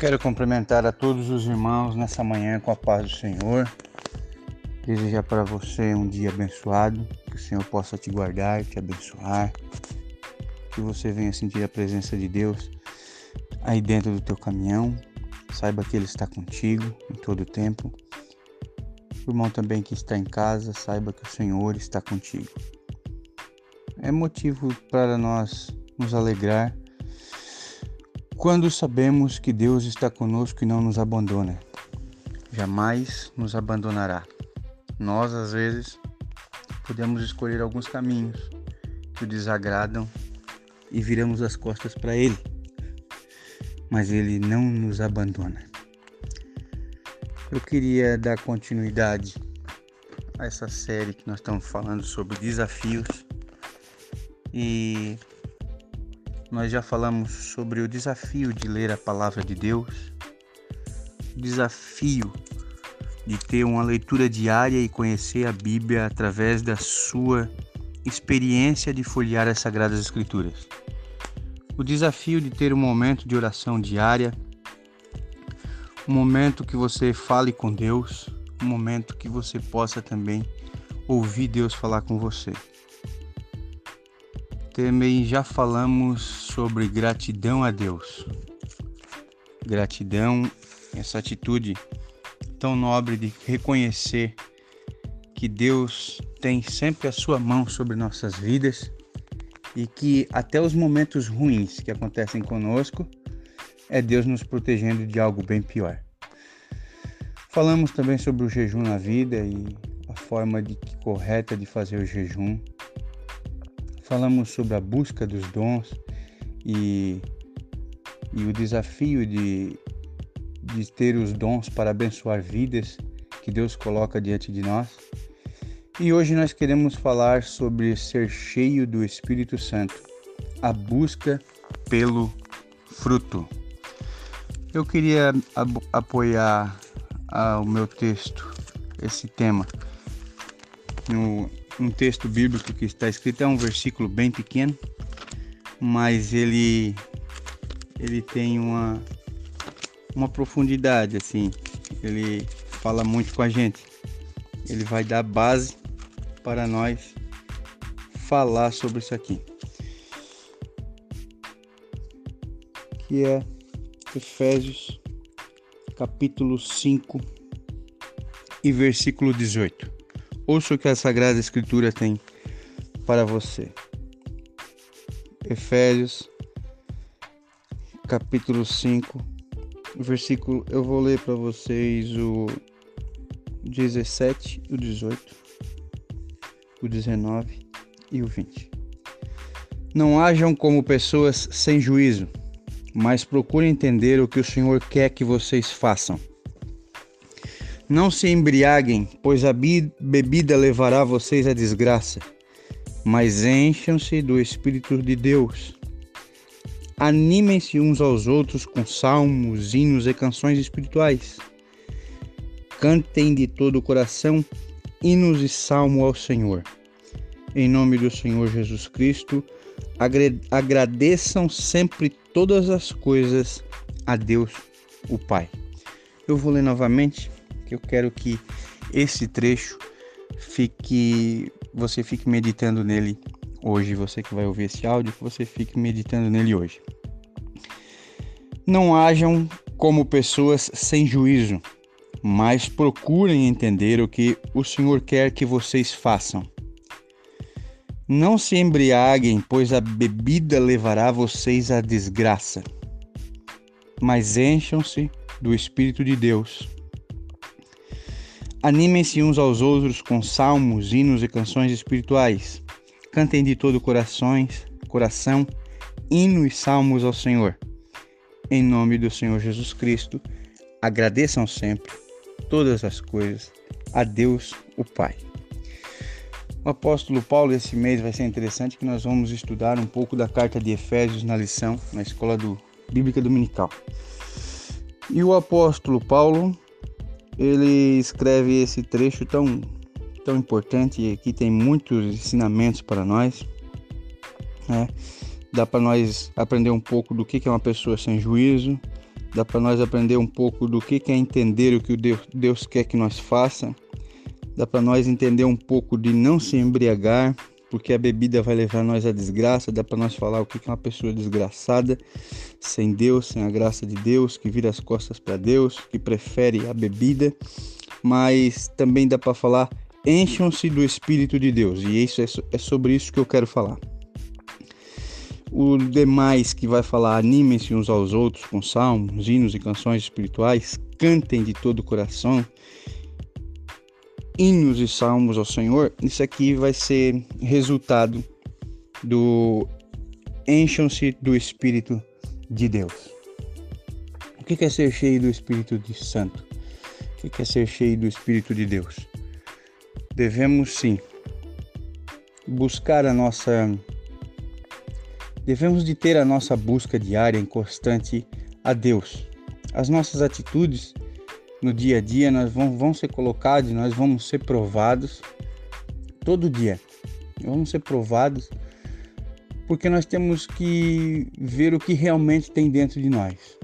Quero cumprimentar a todos os irmãos nessa manhã com a paz do Senhor. Desejar para você um dia abençoado, que o Senhor possa te guardar, te abençoar, que você venha sentir a presença de Deus aí dentro do teu caminhão. Saiba que Ele está contigo em todo o tempo. O irmão também que está em casa, saiba que o Senhor está contigo. É motivo para nós nos alegrar quando sabemos que Deus está conosco e não nos abandona, jamais nos abandonará. Nós, às vezes, podemos escolher alguns caminhos que o desagradam e viramos as costas para Ele, mas Ele não nos abandona. Eu queria dar continuidade a essa série que nós estamos falando sobre desafios e nós já falamos sobre o desafio de ler a palavra de Deus, o desafio de ter uma leitura diária e conhecer a Bíblia através da sua experiência de folhear as Sagradas Escrituras. O desafio de ter um momento de oração diária, um momento que você fale com Deus, um momento que você possa também ouvir Deus falar com você também já falamos sobre gratidão a Deus. Gratidão, essa atitude tão nobre de reconhecer que Deus tem sempre a sua mão sobre nossas vidas e que até os momentos ruins que acontecem conosco é Deus nos protegendo de algo bem pior. Falamos também sobre o jejum na vida e a forma de, correta de fazer o jejum falamos sobre a busca dos dons e, e o desafio de, de ter os dons para abençoar vidas que Deus coloca diante de nós. E hoje nós queremos falar sobre ser cheio do Espírito Santo, a busca pelo fruto. Eu queria apoiar o meu texto, esse tema, no um texto bíblico que está escrito, é um versículo bem pequeno, mas ele ele tem uma uma profundidade assim. Ele fala muito com a gente. Ele vai dar base para nós falar sobre isso aqui. Que é Efésios capítulo 5 e versículo 18. Ouça o que a Sagrada Escritura tem para você. Efésios, capítulo 5, versículo. Eu vou ler para vocês o 17, o 18, o 19 e o 20. Não hajam como pessoas sem juízo, mas procurem entender o que o Senhor quer que vocês façam não se embriaguem, pois a bebida levará vocês à desgraça, mas encham-se do Espírito de Deus. Animem-se uns aos outros com salmos, hinos e canções espirituais. Cantem de todo o coração hinos e salmo ao Senhor. Em nome do Senhor Jesus Cristo, agradeçam sempre todas as coisas a Deus, o Pai. Eu vou ler novamente eu quero que esse trecho fique, você fique meditando nele hoje, você que vai ouvir esse áudio, você fique meditando nele hoje. Não hajam como pessoas sem juízo, mas procurem entender o que o Senhor quer que vocês façam. Não se embriaguem, pois a bebida levará vocês à desgraça, mas encham-se do Espírito de Deus Animem-se uns aos outros com salmos, hinos e canções espirituais. Cantem de todo corações, coração, hino e salmos ao Senhor. Em nome do Senhor Jesus Cristo, agradeçam sempre todas as coisas a Deus, o Pai. O apóstolo Paulo, esse mês vai ser interessante que nós vamos estudar um pouco da carta de Efésios na lição, na escola do Bíblica Dominical. E o apóstolo Paulo, ele escreve esse trecho tão, tão importante e aqui tem muitos ensinamentos para nós. Né? Dá para nós aprender um pouco do que é uma pessoa sem juízo, dá para nós aprender um pouco do que é entender o que Deus, Deus quer que nós faça, dá para nós entender um pouco de não se embriagar, porque a bebida vai levar nós à desgraça, dá para nós falar o que é uma pessoa desgraçada, sem Deus, sem a graça de Deus, que vira as costas para Deus, que prefere a bebida, mas também dá para falar encham-se do Espírito de Deus, e isso é, é sobre isso que eu quero falar. O demais que vai falar animem-se uns aos outros com salmos, hinos e canções espirituais, cantem de todo o coração, hinos e salmos ao Senhor. Isso aqui vai ser resultado do encham-se do Espírito de Deus. O que é ser cheio do Espírito de Santo? O que é ser cheio do Espírito de Deus? Devemos sim buscar a nossa Devemos de ter a nossa busca diária e constante a Deus. As nossas atitudes no dia a dia nós vão, vão ser colocadas, nós vamos ser provados todo dia. Vamos ser provados porque nós temos que ver o que realmente tem dentro de nós.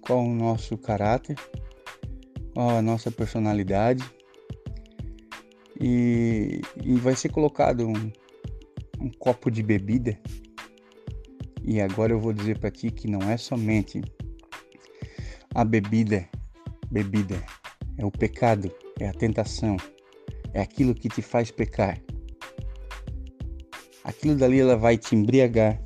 Qual o nosso caráter, qual a nossa personalidade. E, e vai ser colocado um, um copo de bebida e agora eu vou dizer para ti que não é somente a bebida, bebida, é o pecado, é a tentação, é aquilo que te faz pecar. Aquilo dali ela vai te embriagar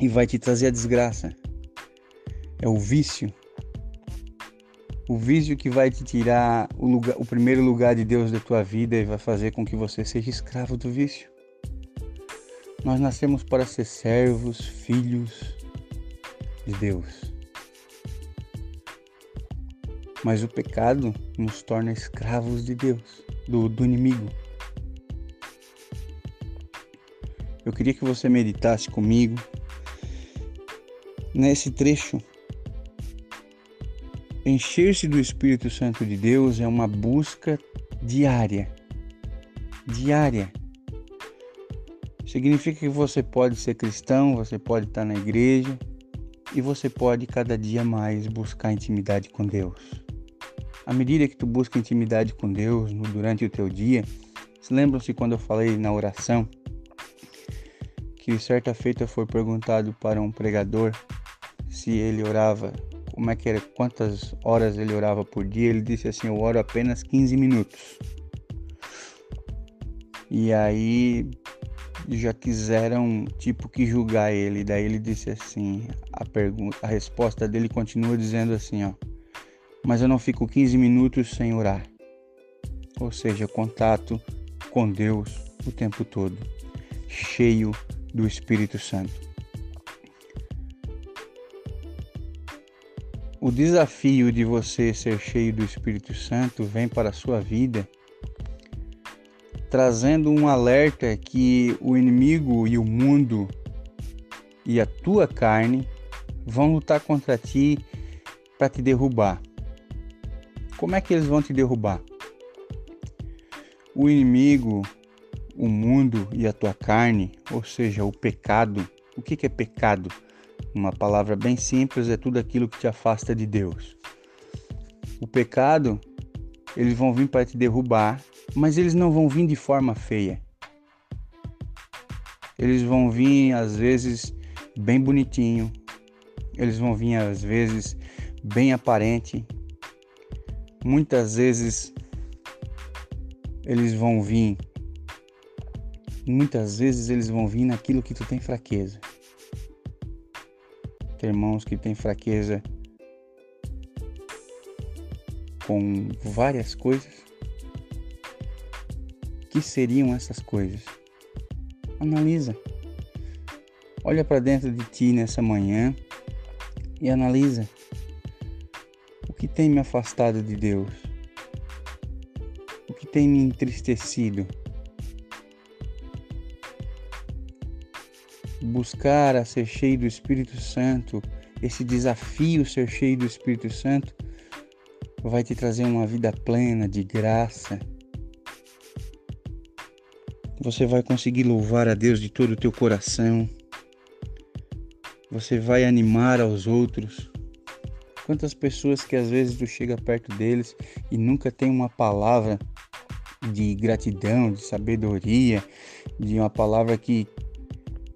e vai te trazer a desgraça. É o vício. O vício que vai te tirar o, lugar, o primeiro lugar de Deus da tua vida e vai fazer com que você seja escravo do vício. Nós nascemos para ser servos, filhos de Deus. Mas o pecado nos torna escravos de Deus, do, do inimigo. Eu queria que você meditasse comigo nesse trecho. Encher-se do Espírito Santo de Deus é uma busca diária. Diária Significa que você pode ser cristão, você pode estar na igreja e você pode cada dia mais buscar intimidade com Deus. À medida que tu busca intimidade com Deus durante o teu dia, se lembram-se quando eu falei na oração que certa feita foi perguntado para um pregador se ele orava, como é que era, quantas horas ele orava por dia, ele disse assim: "Eu oro apenas 15 minutos". E aí já quiseram tipo que julgar ele. Daí ele disse assim, a pergunta, a resposta dele continua dizendo assim, ó: "Mas eu não fico 15 minutos sem orar". Ou seja, contato com Deus o tempo todo, cheio do Espírito Santo. O desafio de você ser cheio do Espírito Santo vem para a sua vida trazendo um alerta que o inimigo e o mundo e a tua carne vão lutar contra ti para te derrubar. Como é que eles vão te derrubar? O inimigo, o mundo e a tua carne, ou seja, o pecado. O que é pecado? Uma palavra bem simples é tudo aquilo que te afasta de Deus. O pecado, eles vão vir para te derrubar mas eles não vão vir de forma feia. Eles vão vir às vezes bem bonitinho, eles vão vir às vezes bem aparente. Muitas vezes eles vão vir muitas vezes eles vão vir naquilo que tu tem fraqueza. Tem irmãos que têm fraqueza com várias coisas que seriam essas coisas? Analisa. Olha para dentro de ti nessa manhã e analisa. Tem me afastado de Deus? O que tem me entristecido? Buscar a ser cheio do Espírito Santo, esse desafio ser cheio do Espírito Santo, vai te trazer uma vida plena de graça, você vai conseguir louvar a Deus de todo o teu coração. Você vai animar aos outros Quantas pessoas que às vezes tu chega perto deles e nunca tem uma palavra de gratidão, de sabedoria, de uma palavra que,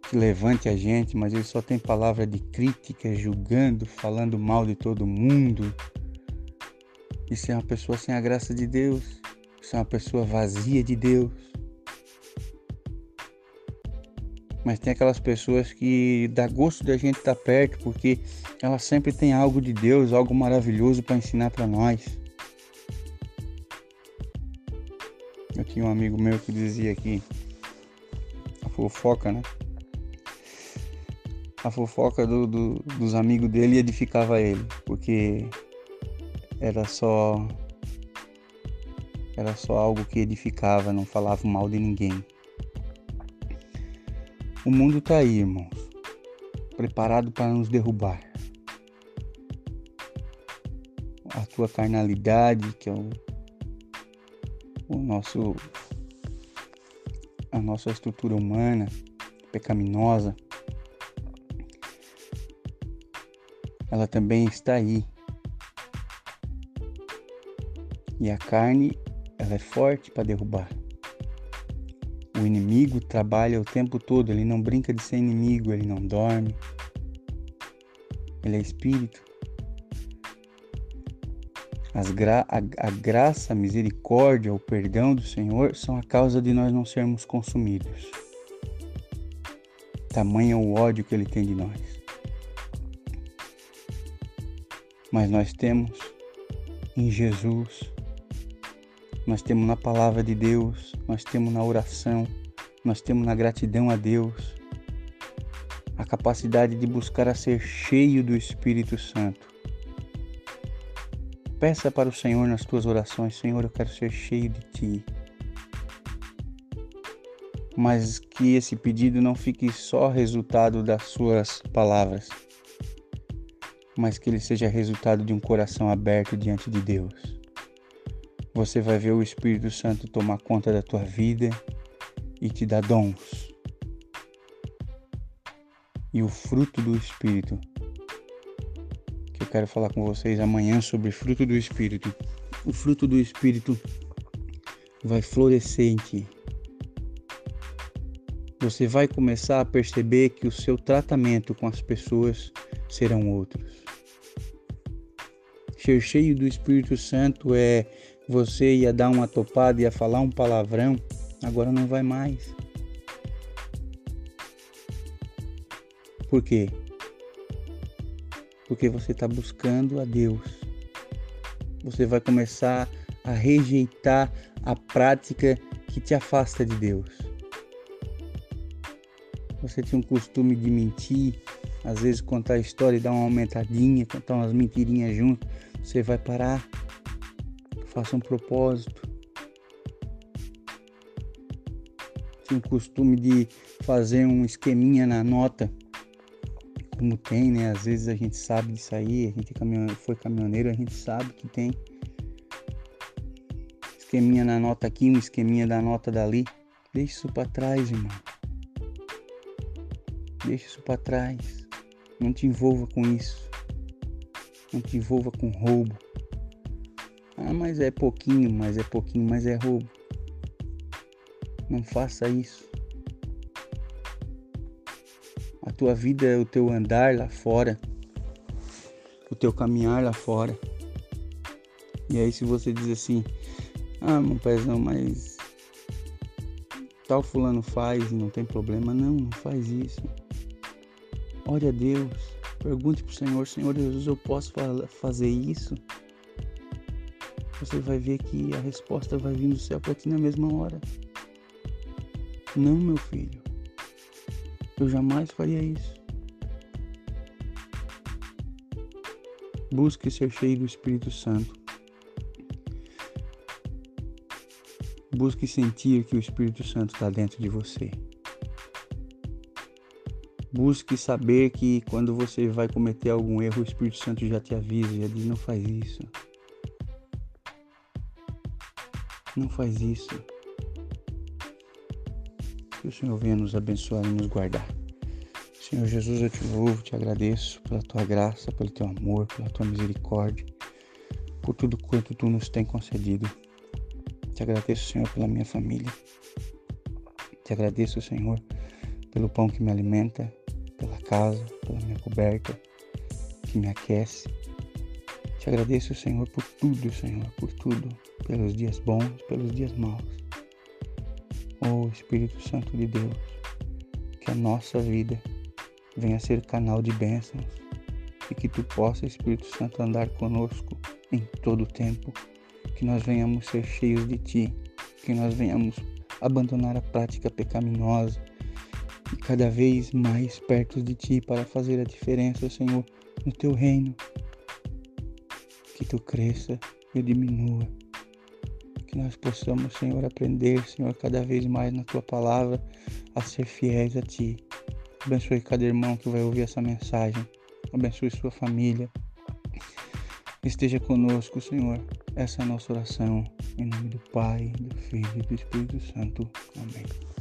que levante a gente, mas ele só tem palavra de crítica, julgando, falando mal de todo mundo. Isso é uma pessoa sem a graça de Deus. Isso é uma pessoa vazia de Deus. Mas tem aquelas pessoas que dá gosto da gente estar perto, porque elas sempre têm algo de Deus, algo maravilhoso para ensinar para nós. Eu tinha um amigo meu que dizia que a fofoca, né? A fofoca do, do, dos amigos dele edificava ele, porque era só era só algo que edificava, não falava mal de ninguém. O mundo está aí, irmãos, preparado para nos derrubar. A tua carnalidade, que é o, o nosso a nossa estrutura humana pecaminosa, ela também está aí. E a carne ela é forte para derrubar. O inimigo trabalha o tempo todo, ele não brinca de ser inimigo, ele não dorme. Ele é espírito. Gra a, a graça, a misericórdia, o perdão do Senhor são a causa de nós não sermos consumidos. Tamanho é o ódio que ele tem de nós. Mas nós temos em Jesus nós temos na palavra de Deus, nós temos na oração, nós temos na gratidão a Deus, a capacidade de buscar a ser cheio do Espírito Santo. Peça para o Senhor nas tuas orações: Senhor, eu quero ser cheio de Ti. Mas que esse pedido não fique só resultado das suas palavras, mas que ele seja resultado de um coração aberto diante de Deus você vai ver o Espírito Santo tomar conta da tua vida e te dar dons. E o fruto do Espírito, que eu quero falar com vocês amanhã sobre fruto do Espírito. O fruto do Espírito vai florescer em ti. Você vai começar a perceber que o seu tratamento com as pessoas serão outros. Ser cheio do Espírito Santo é você ia dar uma topada, ia falar um palavrão, agora não vai mais. Por quê? Porque você está buscando a Deus. Você vai começar a rejeitar a prática que te afasta de Deus. Você tinha um costume de mentir, às vezes contar a história e dar uma aumentadinha, contar umas mentirinhas junto. Você vai parar faça um propósito. Tem o costume de fazer um esqueminha na nota, como tem, né? Às vezes a gente sabe disso aí, a gente é foi caminhoneiro, a gente sabe que tem esqueminha na nota aqui, um esqueminha da nota dali. Deixa isso para trás, irmão. Deixa isso para trás. Não te envolva com isso. Não te envolva com roubo. Ah, mas é pouquinho, mas é pouquinho, mas é roubo. Não faça isso. A tua vida é o teu andar lá fora, o teu caminhar lá fora. E aí se você diz assim, ah, meu pezão, mas tal fulano faz não tem problema, não, não faz isso. Ore a Deus, pergunte para o Senhor, Senhor Jesus, eu posso fazer isso? Você vai ver que a resposta vai vir do céu para ti na mesma hora. Não, meu filho. Eu jamais faria isso. Busque ser cheio do Espírito Santo. Busque sentir que o Espírito Santo está dentro de você. Busque saber que quando você vai cometer algum erro, o Espírito Santo já te avisa, já diz: não faz isso. Não faz isso. Que o Senhor venha nos abençoar e nos guardar. Senhor Jesus, eu te louvo, te agradeço pela tua graça, pelo teu amor, pela tua misericórdia, por tudo quanto tu nos tem concedido. Te agradeço, Senhor, pela minha família. Te agradeço, Senhor, pelo pão que me alimenta, pela casa, pela minha coberta, que me aquece. Te agradeço, Senhor, por tudo, Senhor, por tudo, pelos dias bons, pelos dias maus. Oh Espírito Santo de Deus, que a nossa vida venha ser canal de bênçãos e que tu possa, Espírito Santo, andar conosco em todo o tempo, que nós venhamos ser cheios de ti, que nós venhamos abandonar a prática pecaminosa e cada vez mais perto de ti para fazer a diferença, Senhor, no teu reino. Que tu cresça e diminua. Que nós possamos, Senhor, aprender, Senhor, cada vez mais na tua palavra a ser fiéis a ti. Abençoe cada irmão que vai ouvir essa mensagem. Abençoe sua família. Esteja conosco, Senhor. Essa é a nossa oração. Em nome do Pai, do Filho e do Espírito Santo. Amém.